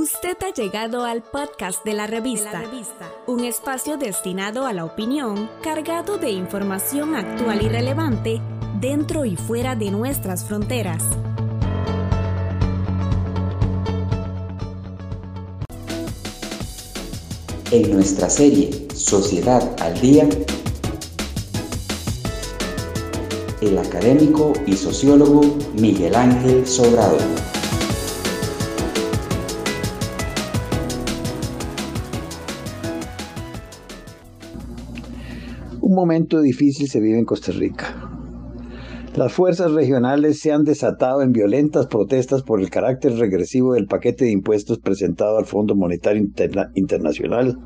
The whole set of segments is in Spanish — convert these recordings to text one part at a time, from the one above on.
Usted ha llegado al podcast de la revista, un espacio destinado a la opinión, cargado de información actual y relevante dentro y fuera de nuestras fronteras. En nuestra serie Sociedad al Día, el académico y sociólogo Miguel Ángel Sobrado. Un momento difícil se vive en Costa Rica. Las fuerzas regionales se han desatado en violentas protestas por el carácter regresivo del paquete de impuestos presentado al Fondo Monetario Internacional,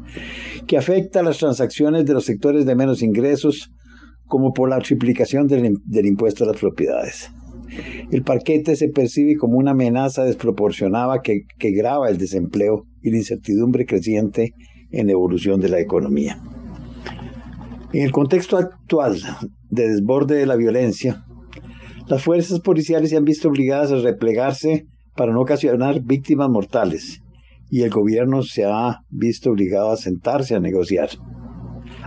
que afecta las transacciones de los sectores de menos ingresos, como por la triplicación del, del impuesto a las propiedades. El paquete se percibe como una amenaza desproporcionada que, que grava el desempleo y la incertidumbre creciente en la evolución de la economía. En el contexto actual de desborde de la violencia, las fuerzas policiales se han visto obligadas a replegarse para no ocasionar víctimas mortales y el gobierno se ha visto obligado a sentarse a negociar,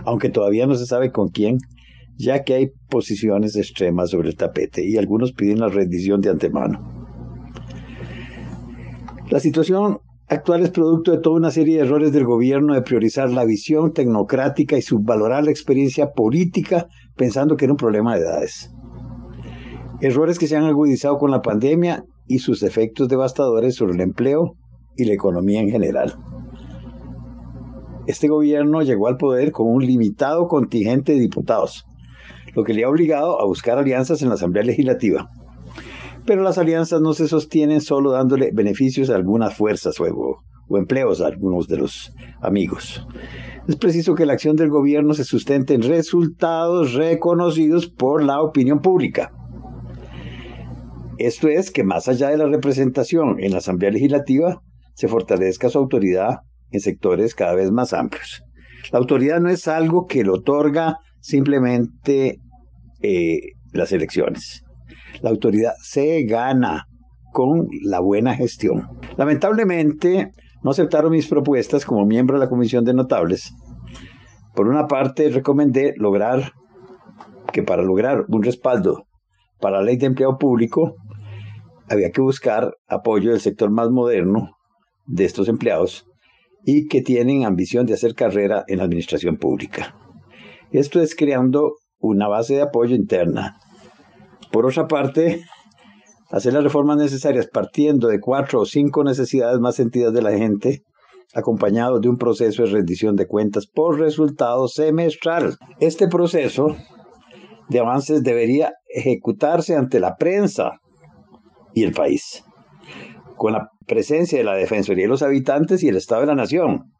aunque todavía no se sabe con quién, ya que hay posiciones extremas sobre el tapete y algunos piden la rendición de antemano. La situación actual es producto de toda una serie de errores del gobierno de priorizar la visión tecnocrática y subvalorar la experiencia política pensando que era un problema de edades. Errores que se han agudizado con la pandemia y sus efectos devastadores sobre el empleo y la economía en general. Este gobierno llegó al poder con un limitado contingente de diputados, lo que le ha obligado a buscar alianzas en la Asamblea Legislativa pero las alianzas no se sostienen solo dándole beneficios a algunas fuerzas o, empleos a algunos de los amigos. Es preciso que la acción del gobierno se sustente en resultados reconocidos por la opinión pública. Esto es que más allá de la representación en la Asamblea Legislativa, se fortalezca su autoridad en sectores cada vez más amplios. La autoridad no es algo que lo otorga simplemente eh, las elecciones. La autoridad se gana con la buena gestión. Lamentablemente, no aceptaron mis propuestas como miembro de la Comisión de Notables. Por una parte, recomendé lograr que para lograr un respaldo para la ley de empleo público, había que buscar apoyo del sector más moderno de estos empleados y que tienen ambición de hacer carrera en la administración pública. Esto es creando una base de apoyo interna por otra parte, hacer las reformas necesarias partiendo de cuatro o cinco necesidades más sentidas de la gente, acompañado de un proceso de rendición de cuentas por resultado semestral. Este proceso de avances debería ejecutarse ante la prensa y el país, con la presencia de la Defensoría de los habitantes y el Estado de la Nación,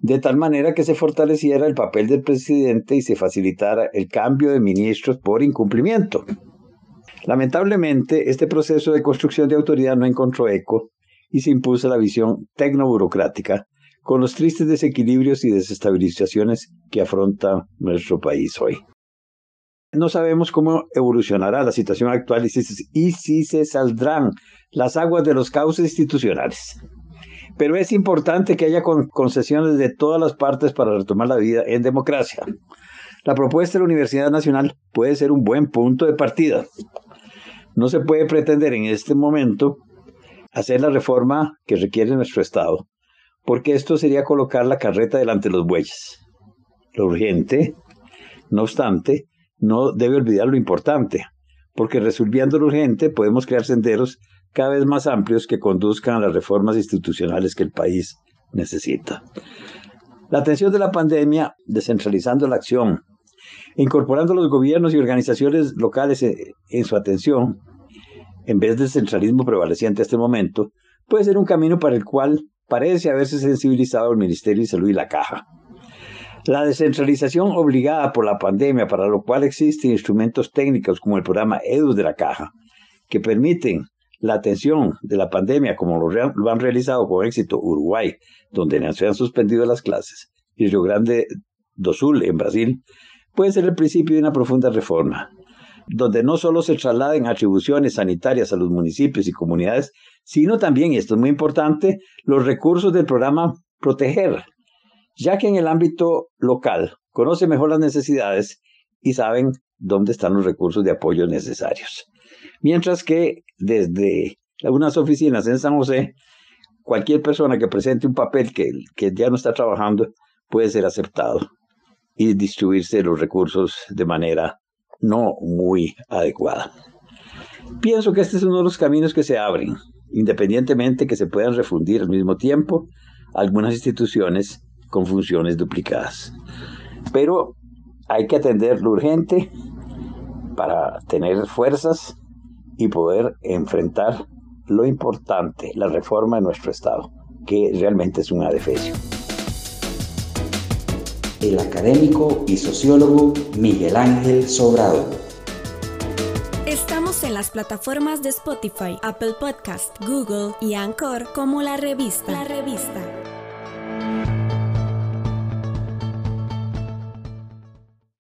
de tal manera que se fortaleciera el papel del presidente y se facilitara el cambio de ministros por incumplimiento. Lamentablemente, este proceso de construcción de autoridad no encontró eco y se impuso la visión tecnoburocrática con los tristes desequilibrios y desestabilizaciones que afronta nuestro país hoy. No sabemos cómo evolucionará la situación actual y si, se saldrán las aguas de los cauces institucionales. Pero es importante que haya concesiones de todas las partes para retomar la vida en democracia. La propuesta de la Universidad Nacional puede ser un buen punto de partida. No se puede pretender en este momento hacer la reforma que requiere nuestro Estado, porque esto sería colocar la carreta delante de los bueyes. Lo urgente, no obstante, no debe olvidar lo importante, porque resolviendo lo urgente podemos crear senderos cada vez más amplios que conduzcan a las reformas institucionales que el país necesita. La atención de la pandemia, descentralizando la acción, incorporando los gobiernos y organizaciones locales en, su atención, en vez del centralismo prevaleciente hasta este momento, puede ser un camino para el cual parece haberse sensibilizado el Ministerio de Salud y la Caja. La descentralización obligada por la pandemia, para lo cual existen instrumentos técnicos como el programa EDU de la Caja, que permiten la atención de la pandemia como lo, han realizado con éxito Uruguay, donde se han suspendido las clases, y Río Grande do Sul en Brasil, puede ser el principio de una profunda reforma. Donde no solo se trasladen atribuciones sanitarias a los municipios y comunidades, sino también, y esto es muy importante, los recursos del programa Proteger, ya que en el ámbito local conoce mejor las necesidades y saben dónde están los recursos de apoyo necesarios. Mientras que desde algunas oficinas en San José, cualquier persona que presente un papel que, que ya no está trabajando puede ser aceptado y distribuirse los recursos de manera no muy adecuada. Pienso que este es uno de los caminos que se abren, independientemente que se puedan refundir al mismo tiempo algunas instituciones con funciones duplicadas. Pero hay que atender lo urgente para tener fuerzas y poder enfrentar lo importante, la reforma de nuestro Estado, que realmente es un adefesio. El académico y sociólogo Miguel Ángel Sobrado. Estamos en las plataformas de Spotify, Apple Podcast, Google y Anchor como la revista. La revista.